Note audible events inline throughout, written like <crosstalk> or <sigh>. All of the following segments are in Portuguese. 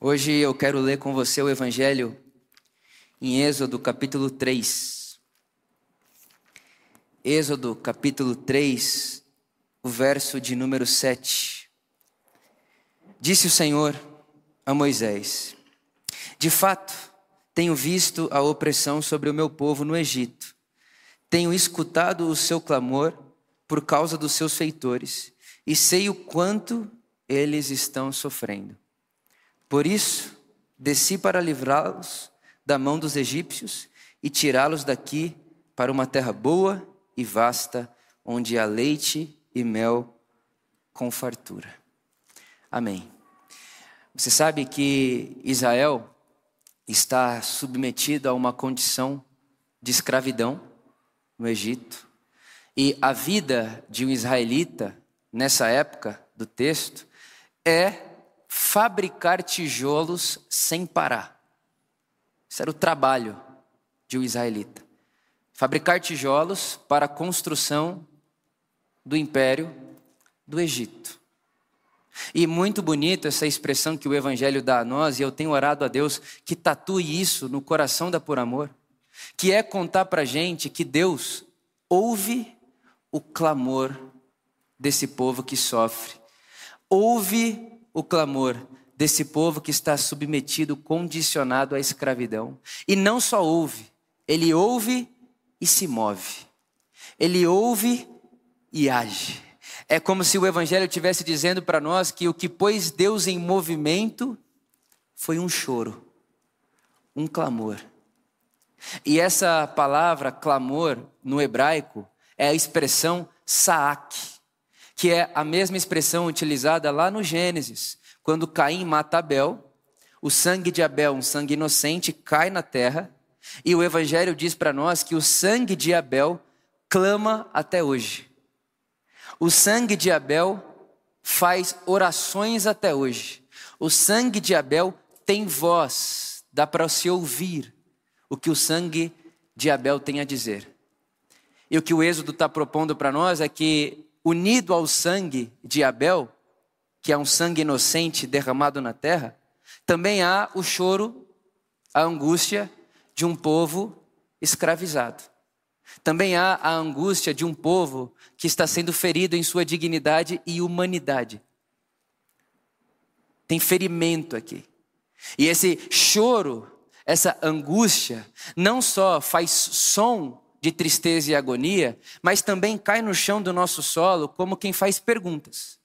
Hoje eu quero ler com você o Evangelho em Êxodo capítulo 3. Êxodo capítulo 3, o verso de número 7. Disse o Senhor a Moisés: De fato, tenho visto a opressão sobre o meu povo no Egito. Tenho escutado o seu clamor por causa dos seus feitores e sei o quanto eles estão sofrendo. Por isso, desci para livrá-los da mão dos egípcios e tirá-los daqui para uma terra boa e vasta, onde há leite e mel com fartura. Amém. Você sabe que Israel está submetido a uma condição de escravidão no Egito. E a vida de um israelita, nessa época do texto, é fabricar tijolos sem parar. Isso era o trabalho de um israelita. Fabricar tijolos para a construção do império do Egito. E muito bonito essa expressão que o Evangelho dá a nós, e eu tenho orado a Deus que tatue isso no coração da Por Amor, que é contar para gente que Deus ouve o clamor desse povo que sofre, ouve o clamor desse povo que está submetido, condicionado à escravidão. E não só ouve, ele ouve e se move. Ele ouve e age. É como se o Evangelho estivesse dizendo para nós que o que pôs Deus em movimento foi um choro, um clamor. E essa palavra clamor no hebraico é a expressão saak, que é a mesma expressão utilizada lá no Gênesis, quando Caim mata Abel, o sangue de Abel, um sangue inocente, cai na terra, e o Evangelho diz para nós que o sangue de Abel clama até hoje. O sangue de Abel faz orações até hoje. O sangue de Abel tem voz, dá para se ouvir o que o sangue de Abel tem a dizer. E o que o Êxodo está propondo para nós é que unido ao sangue de Abel, que é um sangue inocente derramado na terra, também há o choro, a angústia de um povo escravizado. Também há a angústia de um povo que está sendo ferido em sua dignidade e humanidade. Tem ferimento aqui. E esse choro, essa angústia, não só faz som de tristeza e agonia, mas também cai no chão do nosso solo como quem faz perguntas.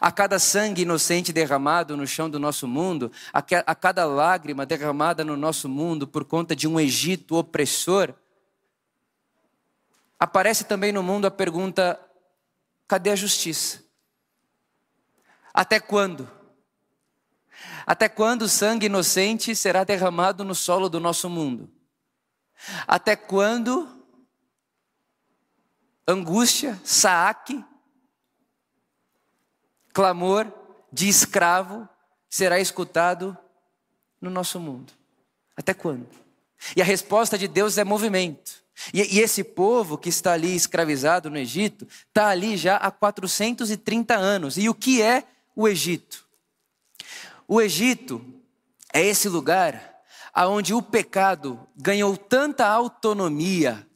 A cada sangue inocente derramado no chão do nosso mundo, a cada lágrima derramada no nosso mundo por conta de um Egito opressor, aparece também no mundo a pergunta: cadê a justiça? Até quando? Até quando o sangue inocente será derramado no solo do nosso mundo? Até quando angústia, saque, clamor de escravo será escutado no nosso mundo? Até quando? E a resposta de Deus é movimento. E, e, esse povo que está ali escravizado no Egito, está ali já há 430 anos. E o que é o Egito? O Egito é esse lugar aonde o pecado ganhou tanta autonomia.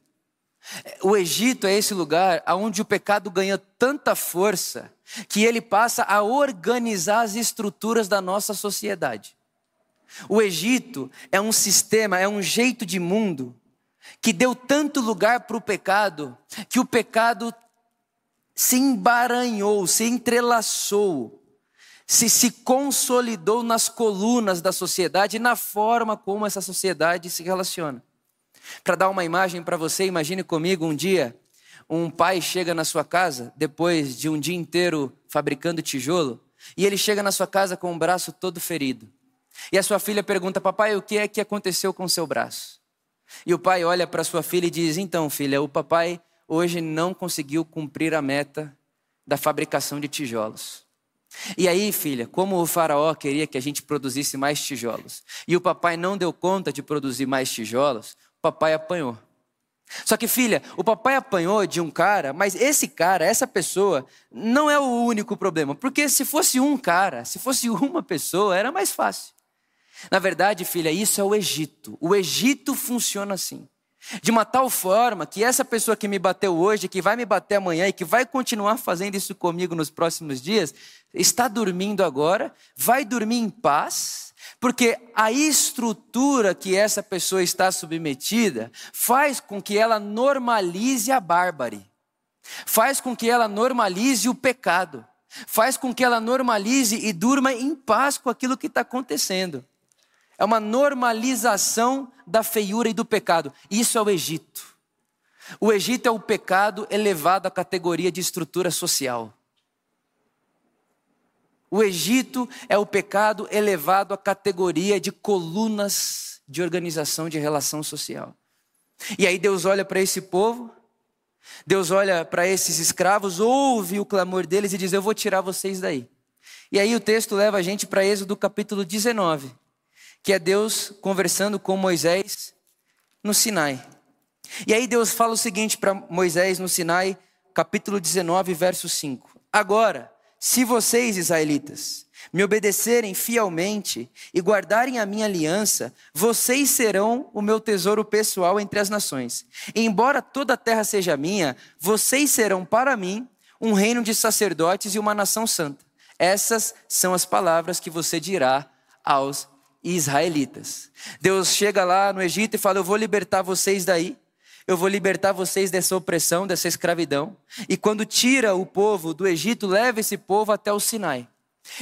O Egito é esse lugar aonde o pecado ganha tanta força que ele passa a organizar as estruturas da nossa sociedade. O Egito é um sistema, é um jeito de mundo que deu tanto lugar para o pecado que o pecado se embaranhou, se entrelaçou se se consolidou nas colunas da sociedade e na forma como essa sociedade se relaciona. Para dar uma imagem para você, imagine comigo um dia um pai chega na sua casa depois de um dia inteiro fabricando tijolo e ele chega na sua casa com o braço todo ferido. E a sua filha pergunta: "Papai, o que é que aconteceu com seu braço?" E o pai olha para sua filha e diz: "Então, filha, o papai hoje não conseguiu cumprir a meta da fabricação de tijolos." E aí, filha, como o faraó queria que a gente produzisse mais tijolos, e o papai não deu conta de produzir mais tijolos, o papai apanhou. Só que, filha, o papai apanhou de um cara, mas esse cara, essa pessoa, não é o único problema. Porque se fosse um cara, se fosse uma pessoa, era mais fácil. Na verdade, filha, isso é o Egito. O Egito funciona assim. De uma tal forma que essa pessoa que me bateu hoje, que vai me bater amanhã e que vai continuar fazendo isso comigo nos próximos dias, está dormindo agora, vai dormir em paz, porque a estrutura que essa pessoa está submetida faz com que ela normalize a bárbare, faz com que ela normalize o pecado, faz com que ela normalize e durma em paz com aquilo que está acontecendo. É uma normalização da feiura e do pecado. Isso é o Egito. O Egito é o pecado elevado à categoria de estrutura social. O Egito é o pecado elevado à categoria de colunas de organização de relação social. E aí Deus olha para esse povo, Deus olha para esses escravos, ouve o clamor deles e diz: Eu vou tirar vocês daí. E aí o texto leva a gente para Êxodo capítulo 19 que é Deus conversando com Moisés no Sinai. E aí Deus fala o seguinte para Moisés no Sinai, capítulo 19, verso 5. Agora, se vocês, israelitas, me obedecerem fielmente e guardarem a minha aliança, vocês serão o meu tesouro pessoal entre as nações. Embora toda a terra seja minha, vocês serão para mim um reino de sacerdotes e uma nação santa. Essas são as palavras que você dirá aos israelitas. Deus chega lá no Egito e fala: Eu vou libertar vocês daí. Eu vou libertar vocês dessa opressão, dessa escravidão. E quando tira o povo do Egito, leva esse povo até o Sinai.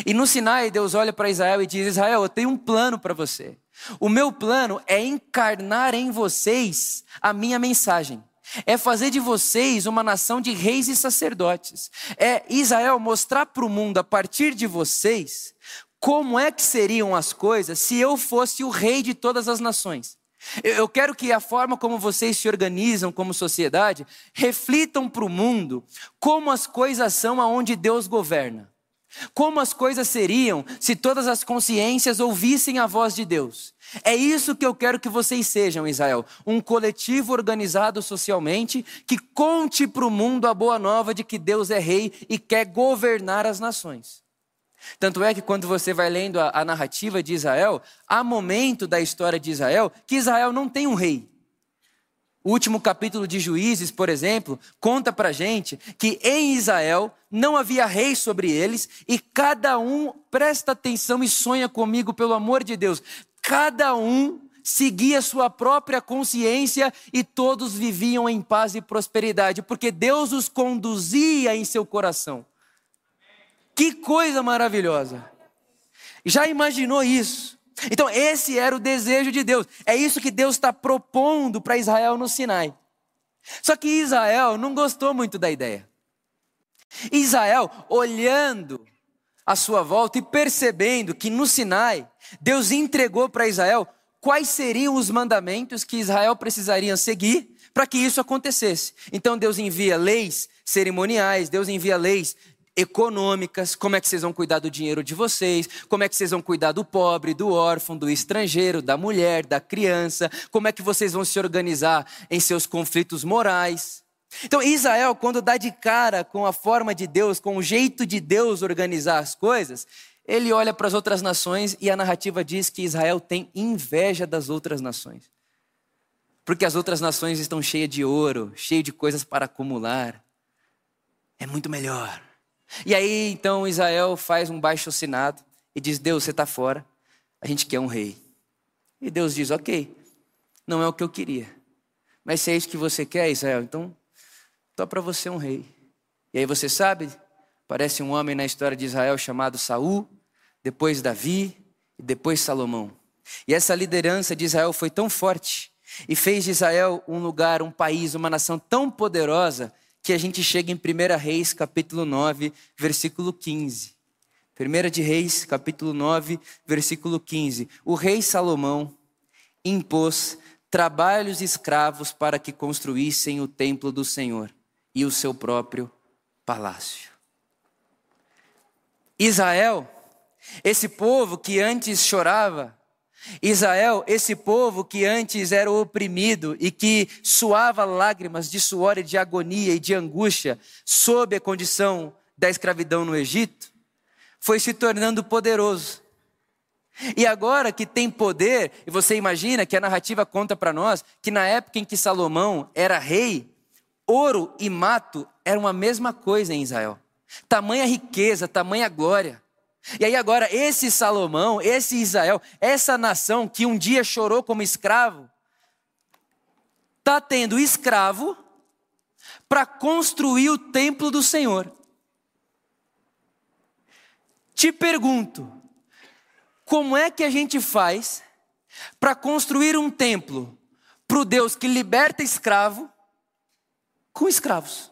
E no Sinai, Deus olha para Israel e diz: Israel, eu tenho um plano para você. O meu plano é encarnar em vocês a minha mensagem. É fazer de vocês uma nação de reis e sacerdotes. É Israel mostrar para o mundo, a partir de vocês, como é que seriam as coisas se eu fosse o rei de todas as nações? Eu quero que a forma como vocês se organizam como sociedade reflitam para o mundo como as coisas são aonde Deus governa. Como as coisas seriam se todas as consciências ouvissem a voz de Deus. É isso que eu quero que vocês sejam, Israel. Um coletivo organizado socialmente que conte para o mundo a boa nova de que Deus é rei e quer governar as nações. Tanto é que quando você vai lendo a, a, narrativa de Israel, há momento da história de Israel que Israel não tem um rei. O último capítulo de Juízes, por exemplo, conta pra gente que em Israel não havia rei sobre eles e cada um, presta atenção e sonha comigo, pelo amor de Deus, cada um seguia sua própria consciência e todos viviam em paz e prosperidade, porque Deus os conduzia em seu coração. Que coisa maravilhosa! Já imaginou isso? Então, esse era o desejo de Deus. É isso que Deus está propondo para Israel no Sinai. Só que Israel não gostou muito da ideia. Israel, olhando à sua volta e percebendo que no Sinai, Deus entregou para Israel quais seriam os mandamentos que Israel precisaria seguir para que isso acontecesse. Então Deus envia leis cerimoniais, Deus envia leis econômicas, como é que vocês vão cuidar do dinheiro de vocês, como é que vocês vão cuidar do pobre, do órfão, do estrangeiro, da mulher, da criança, como é que vocês vão se organizar em seus conflitos morais. Então, Israel, quando dá de cara com a forma de Deus, com o jeito de Deus organizar as coisas, ele olha para as outras nações e a narrativa diz que Israel tem inveja das outras nações. Porque as outras nações estão cheias de ouro, cheias de coisas para acumular. É muito melhor. E aí então Israel faz um baixo assinado e diz: Deus, você está fora, a gente quer um rei. E Deus diz: Ok, não é o que eu queria, mas se é isso que você quer, Israel, então tô para você um rei. E aí você sabe, parece um homem na história de Israel chamado Saul, depois Davi e depois Salomão. E essa liderança de Israel foi tão forte e fez de Israel um lugar, um país, uma nação tão poderosa que a gente chega em 1 Reis, capítulo 9, versículo 15. 1 de Reis, capítulo 9, versículo 15. O rei Salomão impôs trabalhos escravos para que construíssem o templo do Senhor e o seu próprio palácio. Israel, esse povo que antes chorava Israel, esse povo que antes era oprimido e que suava lágrimas de suor e de agonia e de angústia sob a condição da escravidão no Egito, foi se tornando poderoso. E agora que tem poder, e você imagina que a narrativa conta para nós que na época em que Salomão era rei, ouro e mato eram a mesma coisa em Israel. Tamanha riqueza, tamanha glória. E aí agora, esse Salomão, esse Israel, essa nação que um dia chorou como escravo, está tendo escravo para construir o templo do Senhor. Te pergunto, como é que a gente faz para construir um templo para o Deus que liberta escravo com escravos?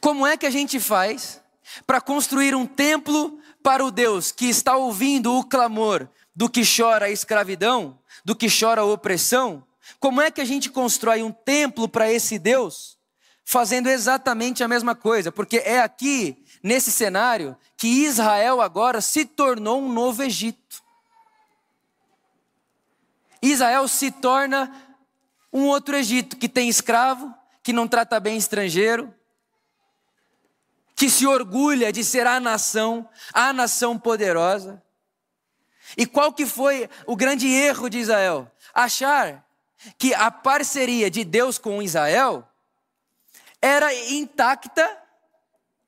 Como é que a gente faz para construir um templo para o Deus que está ouvindo o clamor do que chora a escravidão, do que chora a opressão? Como é que a gente constrói um templo para esse Deus? Fazendo exatamente a mesma coisa, porque é aqui, nesse cenário, que Israel agora se tornou um novo Egito. Israel se torna um outro Egito que tem escravo, que não trata bem estrangeiro, que se orgulha de ser a nação, a nação poderosa. E qual que foi o grande erro de Israel? Achar que a parceria de Deus com Israel era intacta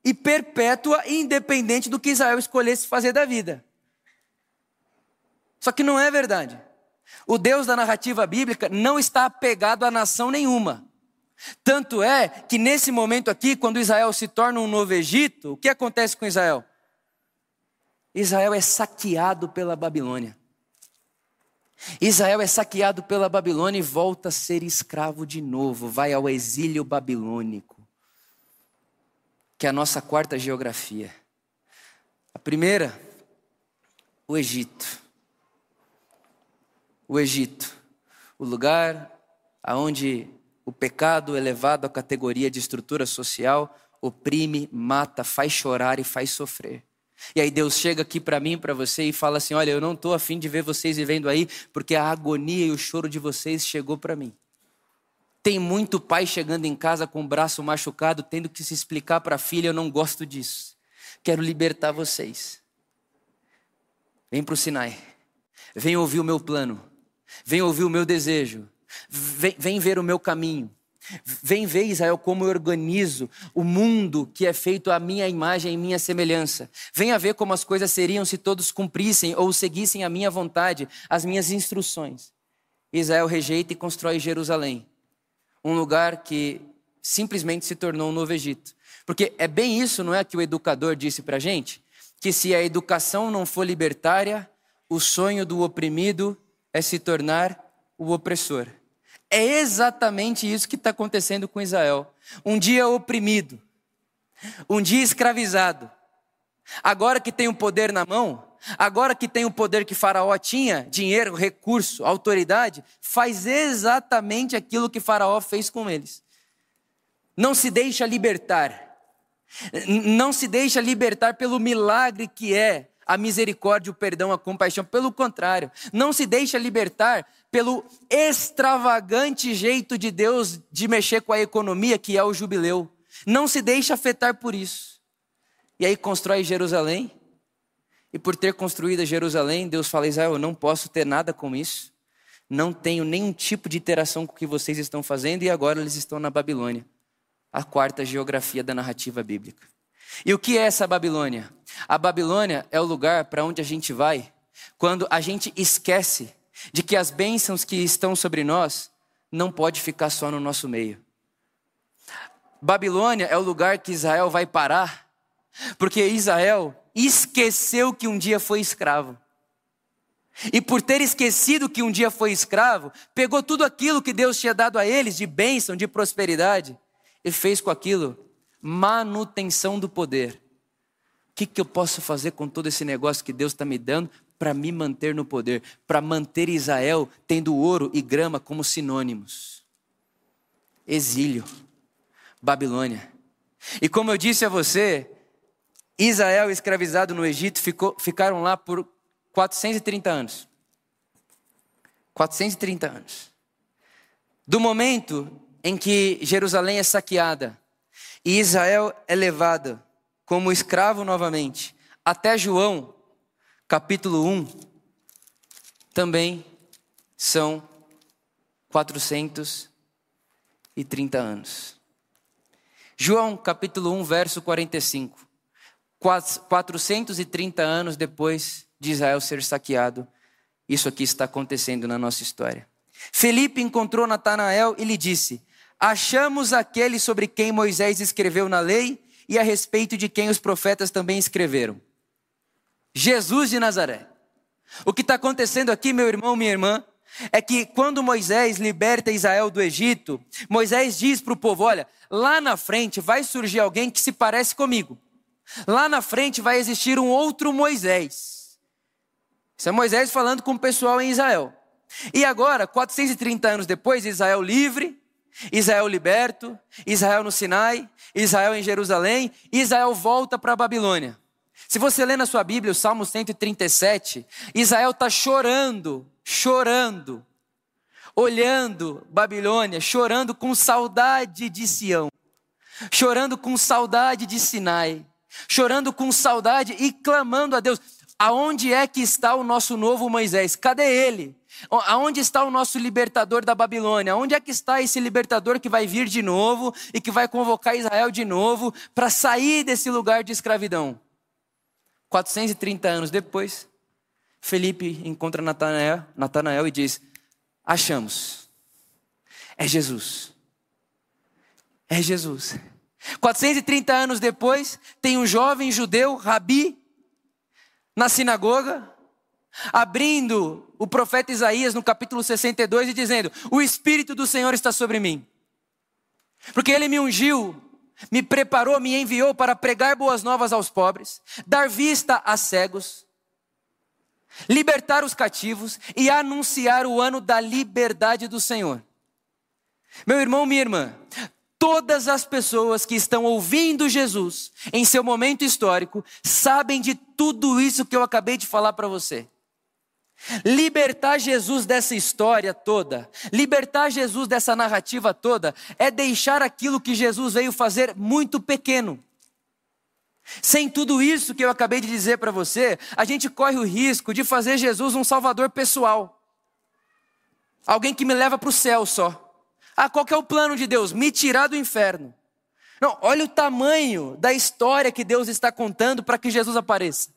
e perpétua, independente do que Israel escolhesse fazer da vida. Só que não é verdade. O Deus da narrativa bíblica não está apegado a nação nenhuma. Tanto é que nesse momento aqui, quando Israel se torna um novo Egito, o que acontece com Israel? Israel é saqueado pela Babilônia. Israel é saqueado pela Babilônia e volta a ser escravo de novo, vai ao exílio babilônico, que é a nossa quarta geografia. A primeira, o Egito. O Egito, o lugar aonde o pecado elevado à categoria de estrutura social oprime, mata, faz chorar e faz sofrer. E aí Deus chega aqui para mim, para você e fala assim: "Olha, eu não estou afim de ver vocês vivendo aí, porque a agonia e o choro de vocês chegou para mim. Tem muito pai chegando em casa com o braço machucado, tendo que se explicar para a filha: eu não gosto disso. Quero libertar vocês. Vem para o Sinai. Vem ouvir o meu plano. Vem ouvir o meu desejo. Vem, vem ver o meu caminho. Vem ver, Israel, como eu organizo o mundo que é feito à minha imagem e minha semelhança. Venha ver como as coisas seriam se todos cumprissem ou seguissem a minha vontade, as minhas instruções. Israel rejeita e constrói Jerusalém, um lugar que simplesmente se tornou um novo Egito. Porque é bem isso, não é, que o educador disse para gente? Que se a educação não for libertária, o sonho do oprimido é se tornar o opressor. É exatamente isso que está acontecendo com Israel. Um dia oprimido, um dia escravizado. Agora que tem o poder na mão, agora que tem o poder que Faraó tinha, dinheiro, recurso, autoridade, faz exatamente aquilo que Faraó fez com eles. Não se deixa libertar. Não se deixa libertar pelo milagre que é a misericórdia, o perdão, a compaixão. Pelo contrário, não se deixa libertar pelo extravagante jeito de Deus de mexer com a economia, que é o jubileu. Não se deixa afetar por isso. E aí constrói Jerusalém. E por ter construído Jerusalém, Deus fala: Israel, eu não posso ter nada com isso. Não tenho nenhum tipo de interação com o que vocês estão fazendo, e agora eles estão na Babilônia a quarta geografia da narrativa bíblica. E o que é essa Babilônia? A Babilônia é o lugar para onde a gente vai quando a gente esquece de que as bênçãos que estão sobre nós não pode ficar só no nosso meio. Babilônia é o lugar que Israel vai parar, porque Israel esqueceu que um dia foi escravo. E por ter esquecido que um dia foi escravo, pegou tudo aquilo que Deus tinha dado a eles de bênção, de prosperidade, e fez com aquilo manutenção do poder. O que, que eu posso fazer com todo esse negócio que Deus está me dando para me manter no poder, para manter Israel tendo ouro e grama como sinônimos? Exílio, Babilônia. E como eu disse a você, Israel escravizado no Egito ficou, ficaram lá por 430 anos. 430 anos. Do momento em que Jerusalém é saqueada e Israel é levada como escravo novamente, até João, capítulo 1, também são 430 anos. João capítulo 1, verso 45. 430 anos depois de Israel ser saqueado, isso aqui está acontecendo na nossa história. Felipe encontrou Natanael e lhe disse: Achamos aquele sobre quem Moisés escreveu na lei e a respeito de quem os profetas também escreveram. Jesus de Nazaré. O que está acontecendo aqui, meu irmão, minha irmã, é que quando Moisés liberta Israel do Egito, Moisés diz para o povo: olha, lá na frente vai surgir alguém que se parece comigo. Lá na frente vai existir um outro Moisés. Isso é Moisés falando com o pessoal em Israel. E agora, 430 anos depois, Israel livre, Israel liberto, Israel no Sinai, Israel em Jerusalém, Israel volta para a Babilônia. Se você lê na sua Bíblia o Salmo 137, Israel está chorando, chorando, olhando Babilônia, chorando com saudade de Sião, chorando com saudade de Sinai, chorando com saudade e clamando a Deus: aonde é que está o nosso novo Moisés? Cadê ele? Aonde está o nosso libertador da Babilônia? Onde é que está esse libertador que vai vir de novo e que vai convocar Israel de novo para sair desse lugar de escravidão? 430 anos depois, Felipe encontra Natanael, Natanael e diz: Achamos. É Jesus. É Jesus. 430 anos depois, tem um jovem judeu, Rabi, na sinagoga, abrindo o profeta Isaías no capítulo 62 e dizendo: O Espírito do Senhor está sobre mim, porque ele me ungiu, me preparou, me enviou para pregar boas novas aos pobres, dar vista a cegos, libertar os cativos e anunciar o ano da liberdade do Senhor. Meu irmão, minha irmã, Todas as pessoas que estão ouvindo Jesus em seu momento histórico sabem de tudo isso que eu acabei de falar para você. Libertar Jesus dessa história toda, libertar Jesus dessa narrativa toda, é deixar aquilo que Jesus veio fazer muito pequeno. Sem tudo isso que eu acabei de dizer para você, a gente corre o risco de fazer Jesus um salvador pessoal. Alguém que me leva para o céu só. Ah, qual é o plano de Deus? Me tirar do inferno. Não, olha o tamanho da história que Deus está contando para que Jesus apareça.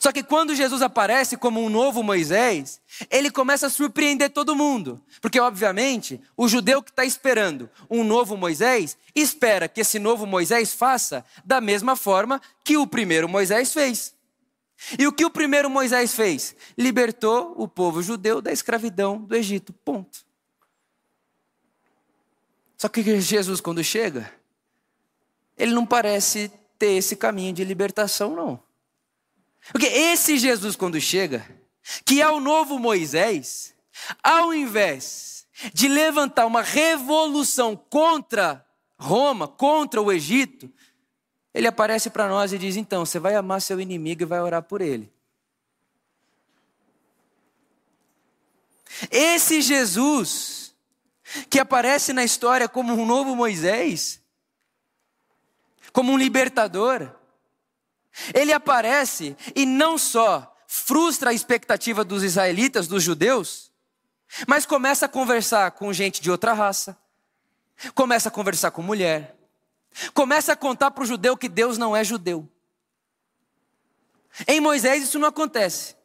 Só que quando Jesus aparece como um novo Moisés, ele começa a surpreender todo mundo. Porque, obviamente, o judeu que está esperando um novo Moisés, espera que esse novo Moisés faça da mesma forma que o primeiro Moisés fez. E o que o primeiro Moisés fez? Libertou o povo judeu da escravidão do Egito. Ponto. Só que Jesus, quando chega, ele não parece ter esse caminho de libertação, não. Porque esse Jesus, quando chega, que é o novo Moisés, ao invés de levantar uma revolução contra Roma, contra o Egito, ele aparece para nós e diz: então, você vai amar seu inimigo e vai orar por ele. Esse Jesus que aparece na história como um novo Moisés, como um libertador. Ele aparece e não só frustra a expectativa dos israelitas, dos judeus, mas começa a conversar com gente de outra raça, começa a conversar com mulher, começa a contar para o judeu que Deus não é judeu. Em Moisés isso não acontece.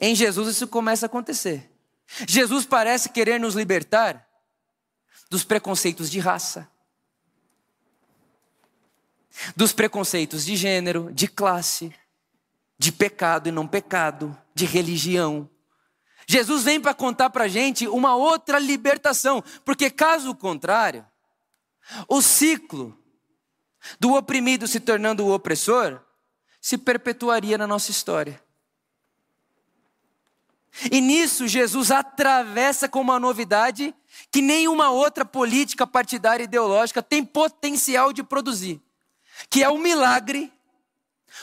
Em Jesus isso começa a acontecer. Jesus parece querer nos libertar dos preconceitos de raça, dos preconceitos de gênero, de classe, de pecado e não pecado, de religião. Jesus vem para contar para a gente uma outra libertação, porque caso contrário, o ciclo do oprimido se tornando o opressor se perpetuaria na nossa história. E nisso Jesus atravessa com uma novidade que nenhuma outra política partidária ideológica tem potencial de produzir, que é o milagre,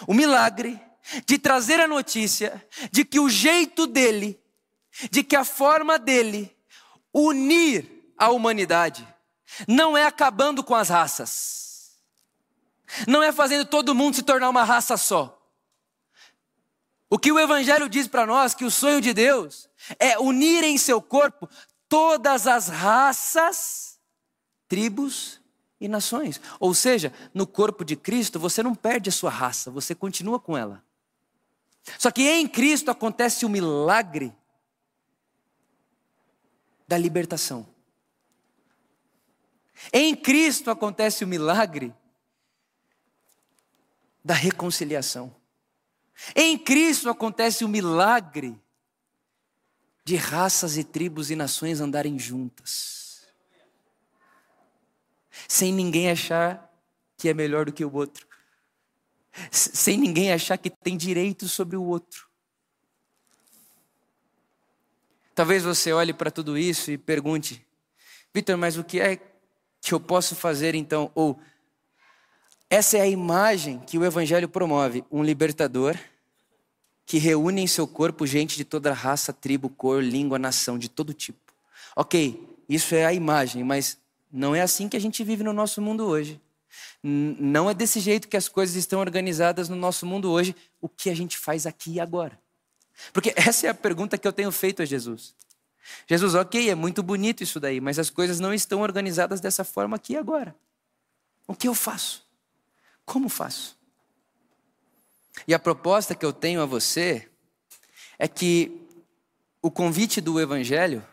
o milagre de trazer a notícia de que o jeito dele, de que a forma dele unir a humanidade, não é acabando com as raças, não é fazendo todo mundo se tornar uma raça só. O que o Evangelho diz para nós, que o sonho de Deus é unir em seu corpo todas as raças, tribos e nações. Ou seja, no corpo de Cristo você não perde a sua raça, você continua com ela. Só que em Cristo acontece o milagre da libertação. Em Cristo acontece o milagre da reconciliação. Em Cristo acontece o milagre de raças e tribos e nações andarem juntas, sem ninguém achar que é melhor do que o outro, sem ninguém achar que tem direito sobre o outro. Talvez você olhe para tudo isso e pergunte, Vitor, mas o que é que eu posso fazer então? Ou essa é a imagem que o Evangelho promove: um libertador que reúne em seu corpo gente de toda raça, tribo, cor, língua, nação, de todo tipo. Ok, isso é a imagem, mas não é assim que a gente vive no nosso mundo hoje. Não é desse jeito que as coisas estão organizadas no nosso mundo hoje. O que a gente faz aqui e agora? Porque <laughs> essa é a pergunta que eu tenho feito a Jesus. Jesus, ok, é muito bonito isso daí, mas as coisas não estão organizadas dessa forma aqui e agora. O que eu faço? Como faço? E a proposta que eu tenho a você é que o convite do Evangelho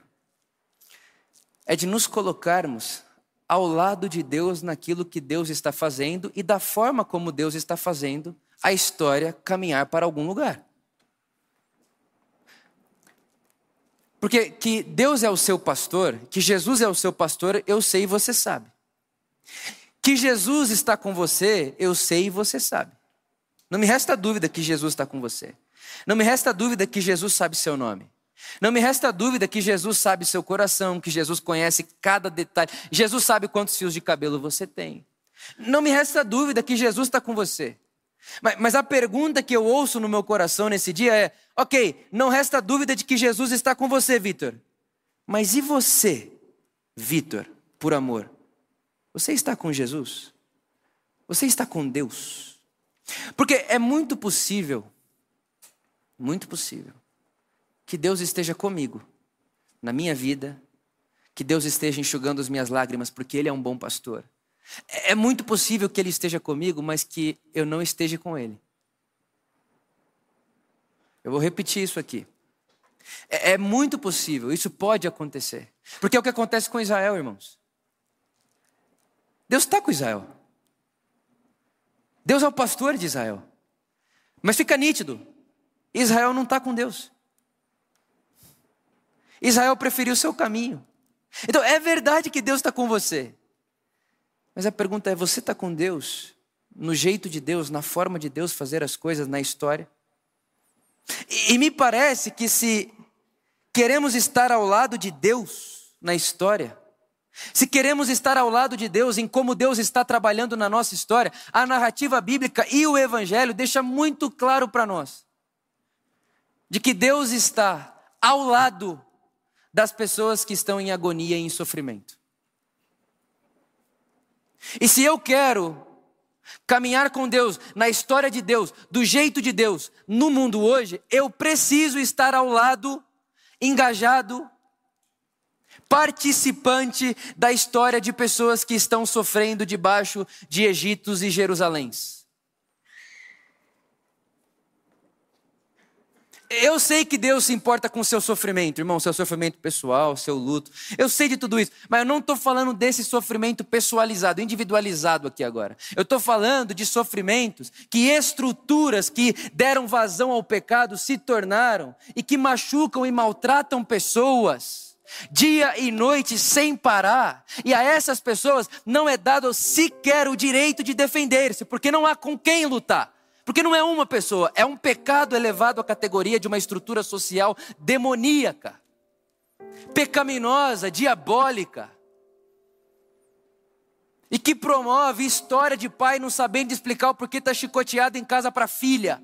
é de nos colocarmos ao lado de Deus naquilo que Deus está fazendo e da forma como Deus está fazendo a história caminhar para algum lugar. Porque que Deus é o seu pastor, que Jesus é o seu pastor, eu sei e você sabe. Que Jesus está com você, eu sei e você sabe. Não me resta dúvida que Jesus está com você. Não me resta dúvida que Jesus sabe seu nome. Não me resta dúvida que Jesus sabe seu coração, que Jesus conhece cada detalhe. Jesus sabe quantos fios de cabelo você tem. Não me resta dúvida que Jesus está com você. Mas, mas, a pergunta que eu ouço no meu coração nesse dia é: ok, não resta dúvida de que Jesus está com você, Vitor. Mas e você, Vitor, por amor? Você está com Jesus? Você está com Deus? Porque é muito possível, muito possível, que Deus esteja comigo, na minha vida, que Deus esteja enxugando as minhas lágrimas, porque Ele é um bom pastor. É muito possível que Ele esteja comigo, mas que eu não esteja com Ele. Eu vou repetir isso aqui. É, é muito possível, isso pode acontecer. Porque é o que acontece com Israel, irmãos. Deus está com Israel. Deus é o pastor de Israel. Mas fica nítido: Israel não está com Deus. Israel preferiu o seu caminho. Então é verdade que Deus está com você. Mas a pergunta é: você está com Deus? No jeito de Deus, na forma de Deus fazer as coisas na história? E, e me parece que se queremos estar ao lado de Deus na história, se queremos estar ao lado de Deus em como Deus está trabalhando na nossa história, a narrativa bíblica e o evangelho deixa muito claro para nós de que Deus está ao lado das pessoas que estão em agonia e em sofrimento. E se eu quero caminhar com Deus, na história de Deus, do jeito de Deus, no mundo hoje, eu preciso estar ao lado, engajado participante da história de pessoas que estão sofrendo debaixo de Egitos e Jerusaléns. Eu sei que Deus se importa com o seu sofrimento, irmão, seu sofrimento pessoal, seu luto. Eu sei de tudo isso, mas eu não estou falando desse sofrimento pessoalizado, individualizado aqui agora. Eu estou falando de sofrimentos que estruturas que deram vazão ao pecado se tornaram e que machucam e maltratam pessoas dia e noite sem parar, e a essas pessoas não é dado sequer o direito de defender-se, porque não há com quem lutar. Porque não é uma pessoa, é um pecado elevado à categoria de uma estrutura social demoníaca, pecaminosa, diabólica, e que promove história de pai não sabendo explicar o porquê está chicoteado em casa para filha.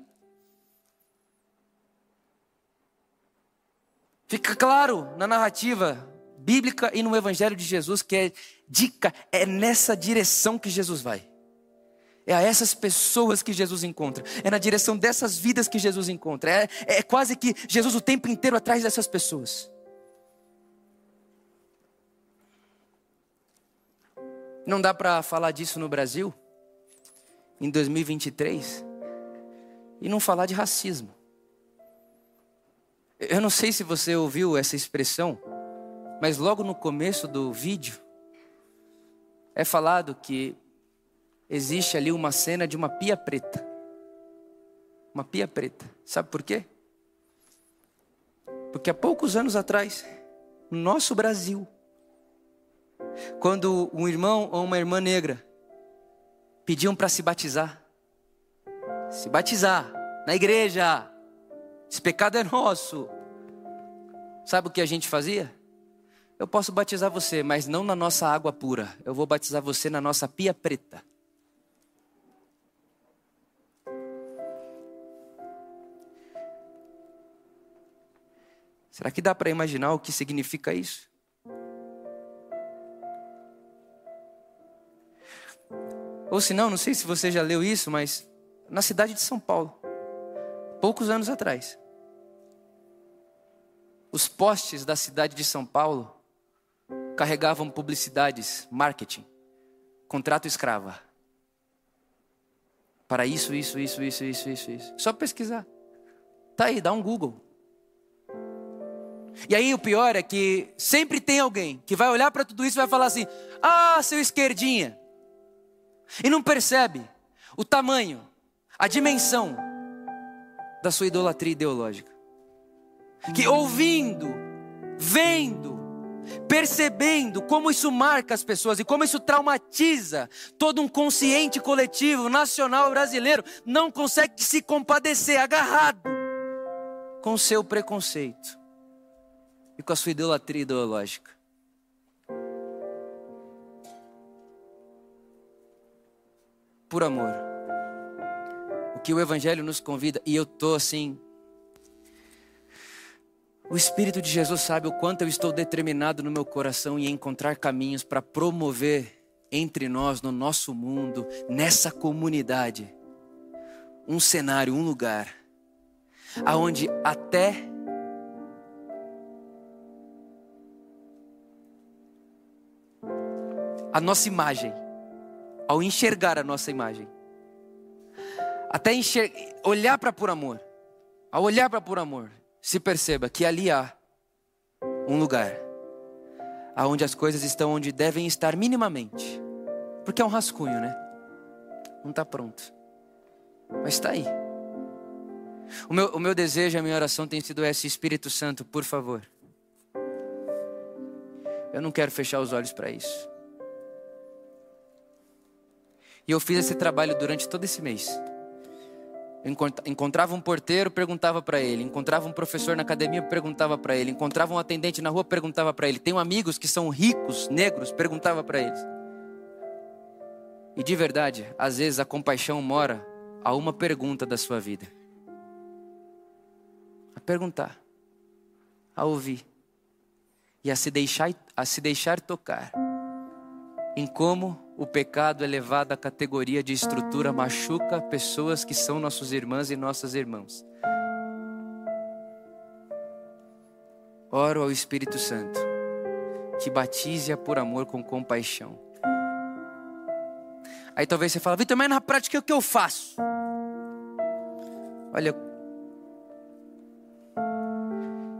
Fica claro na narrativa bíblica e no Evangelho de Jesus que é dica, é nessa direção que Jesus vai. É a essas pessoas que Jesus encontra. É na direção dessas vidas que Jesus encontra. É, é quase que Jesus o tempo inteiro atrás dessas pessoas. Não dá para falar disso no Brasil, em 2023, e não falar de racismo. Eu não sei se você ouviu essa expressão, mas logo no começo do vídeo, é falado que existe ali uma cena de uma pia preta. Uma pia preta. Sabe por quê? Porque há poucos anos atrás, no nosso Brasil, quando um irmão ou uma irmã negra pediam para se batizar, se batizar na igreja, esse pecado é nosso. Sabe o que a gente fazia? Eu posso batizar você, mas não na nossa água pura. Eu vou batizar você na nossa pia preta. Será que dá para imaginar o que significa isso? Ou se não, não sei se você já leu isso, mas na cidade de São Paulo, poucos anos atrás, os postes da cidade de São Paulo carregavam publicidades, marketing, contrato escrava. Para isso, isso, isso, isso, isso, isso, isso. Só pesquisar. Tá aí, dá um Google. E aí o pior é que sempre tem alguém que vai olhar para tudo isso e vai falar assim: "Ah, seu esquerdinha". E não percebe o tamanho, a dimensão da sua idolatria ideológica. Que ouvindo, vendo, percebendo como isso marca as pessoas e como isso traumatiza todo um consciente coletivo nacional brasileiro, não consegue se compadecer, agarrado com seu preconceito e com a sua idolatria ideológica. Por amor. O que o Evangelho nos convida, e eu estou assim. O Espírito de Jesus sabe o quanto eu estou determinado no meu coração em encontrar caminhos para promover entre nós, no nosso mundo, nessa comunidade, um cenário, um lugar, aonde até a nossa imagem, ao enxergar a nossa imagem, até enxer... olhar para por amor, ao olhar para por amor, se perceba que ali há um lugar aonde as coisas estão onde devem estar minimamente, porque é um rascunho, né? Não está pronto, mas está aí. O meu, o meu desejo, a minha oração tem sido esse: Espírito Santo, por favor. Eu não quero fechar os olhos para isso. E eu fiz esse trabalho durante todo esse mês. Encontrava um porteiro, perguntava para ele. Encontrava um professor na academia, perguntava para ele. Encontrava um atendente na rua, perguntava para ele. Tenho amigos que são ricos, negros, perguntava para eles. E de verdade, às vezes a compaixão mora a uma pergunta da sua vida. A perguntar, a ouvir e a se deixar, a se deixar tocar em como o pecado é levado à categoria de estrutura machuca pessoas que são nossos irmãs e nossas irmãs. Oro ao Espírito Santo que batize-a por amor com compaixão. Aí talvez você fale, Vitor, mas na prática o que eu faço? Olha,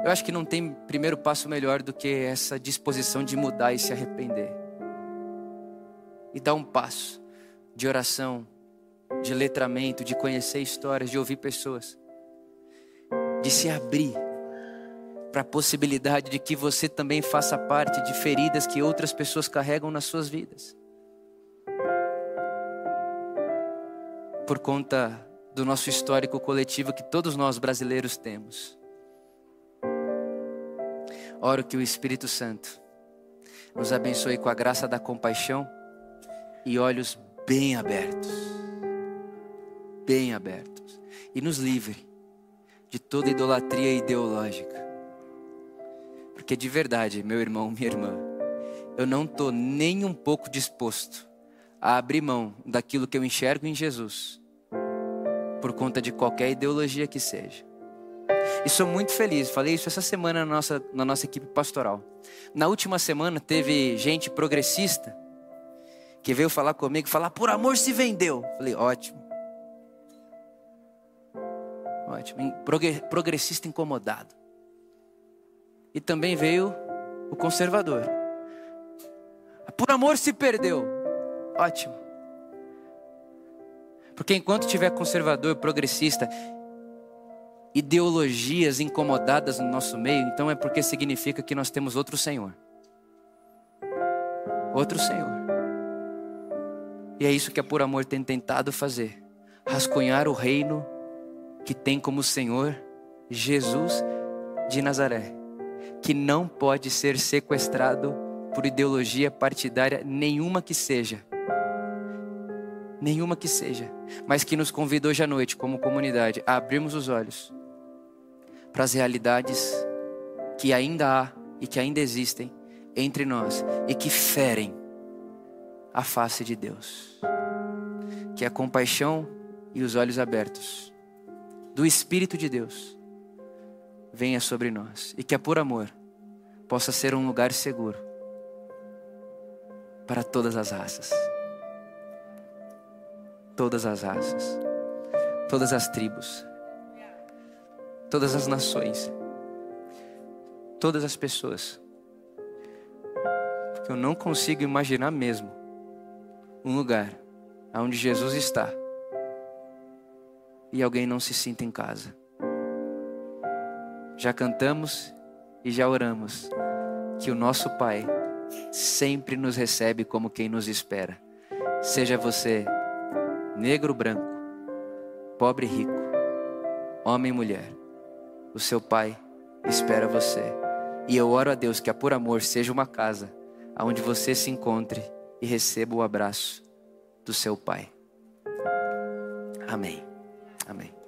eu acho que não tem primeiro passo melhor do que essa disposição de mudar e se arrepender e dar um passo de oração, de letramento, de conhecer histórias, de ouvir pessoas, de se abrir para a possibilidade de que você também faça parte de feridas que outras pessoas carregam nas suas vidas. Por conta do nosso histórico coletivo que todos nós brasileiros temos. Oro que o Espírito Santo nos abençoe com a graça da compaixão e olhos bem abertos. Bem abertos. E nos livre de toda idolatria ideológica. Porque de verdade, meu irmão, minha irmã, eu não estou nem um pouco disposto a abrir mão daquilo que eu enxergo em Jesus, por conta de qualquer ideologia que seja. E sou muito feliz, falei isso essa semana na nossa, na nossa equipe pastoral. Na última semana teve gente progressista que veio falar comigo, falar por amor se vendeu. Falei, ótimo. Ótimo. Progressista incomodado. E também veio o conservador. Por amor se perdeu. Ótimo. Porque enquanto tiver conservador, progressista, ideologias incomodadas no nosso meio, então é porque significa que nós temos outro Senhor. Outro Senhor. E é isso que a Por Amor tem tentado fazer: rascunhar o reino que tem como Senhor Jesus de Nazaré, que não pode ser sequestrado por ideologia partidária nenhuma que seja. Nenhuma que seja, mas que nos convida hoje à noite, como comunidade, a abrirmos os olhos para as realidades que ainda há e que ainda existem entre nós e que ferem a face de Deus. Que a compaixão e os olhos abertos do Espírito de Deus venha sobre nós e que a por amor possa ser um lugar seguro para todas as raças. Todas as raças, todas as tribos, todas as nações, todas as pessoas. Porque eu não consigo imaginar mesmo um lugar onde Jesus está e alguém não se sinta em casa. Já cantamos e já oramos que o nosso Pai sempre nos recebe como quem nos espera. Seja você negro, branco, pobre, rico, homem, mulher o seu Pai espera você. E eu oro a Deus que a por amor seja uma casa onde você se encontre e receba o abraço do seu Pai. Amém. Amém.